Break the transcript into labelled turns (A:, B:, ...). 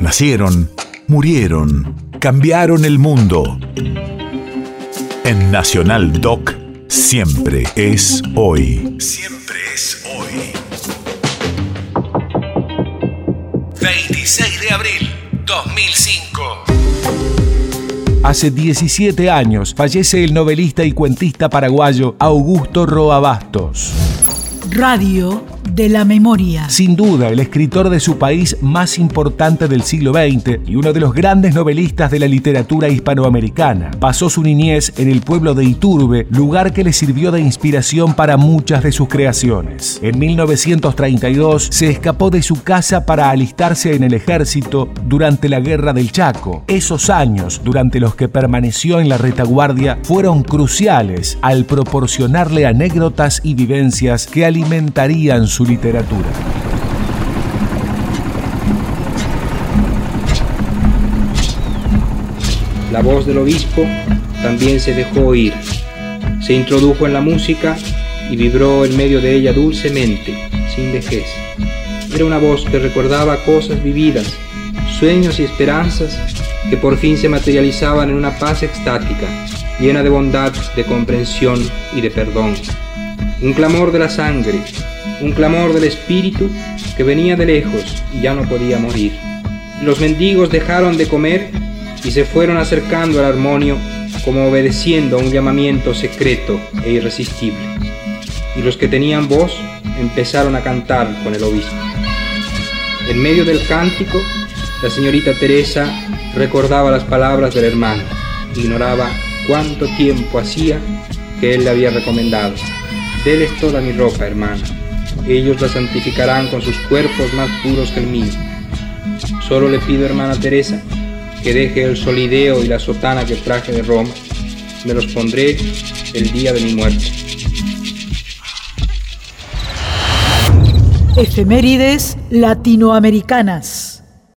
A: Nacieron, murieron, cambiaron el mundo. En Nacional Doc, siempre es hoy. Siempre es hoy. 26 de abril, 2005.
B: Hace 17 años fallece el novelista y cuentista paraguayo Augusto Roa Bastos.
C: Radio de la memoria.
B: Sin duda, el escritor de su país más importante del siglo XX y uno de los grandes novelistas de la literatura hispanoamericana. Pasó su niñez en el pueblo de Iturbe, lugar que le sirvió de inspiración para muchas de sus creaciones. En 1932 se escapó de su casa para alistarse en el ejército durante la Guerra del Chaco. Esos años, durante los que permaneció en la retaguardia, fueron cruciales al proporcionarle anécdotas y vivencias que alimentarían su literatura.
D: La voz del obispo también se dejó oír. Se introdujo en la música y vibró en medio de ella dulcemente, sin vejez. Era una voz que recordaba cosas vividas, sueños y esperanzas que por fin se materializaban en una paz extática, llena de bondad, de comprensión y de perdón. Un clamor de la sangre, un clamor del espíritu que venía de lejos y ya no podía morir. Los mendigos dejaron de comer y se fueron acercando al armonio como obedeciendo a un llamamiento secreto e irresistible. Y los que tenían voz empezaron a cantar con el obispo. En medio del cántico, la señorita Teresa recordaba las palabras del hermano, ignoraba cuánto tiempo hacía que él le había recomendado. Deles toda mi ropa, hermana, ellos la santificarán con sus cuerpos más puros que el mío. Solo le pido, hermana Teresa, que deje el solideo y la sotana que traje de Roma. Me los pondré el día de mi muerte.
C: Efemérides latinoamericanas.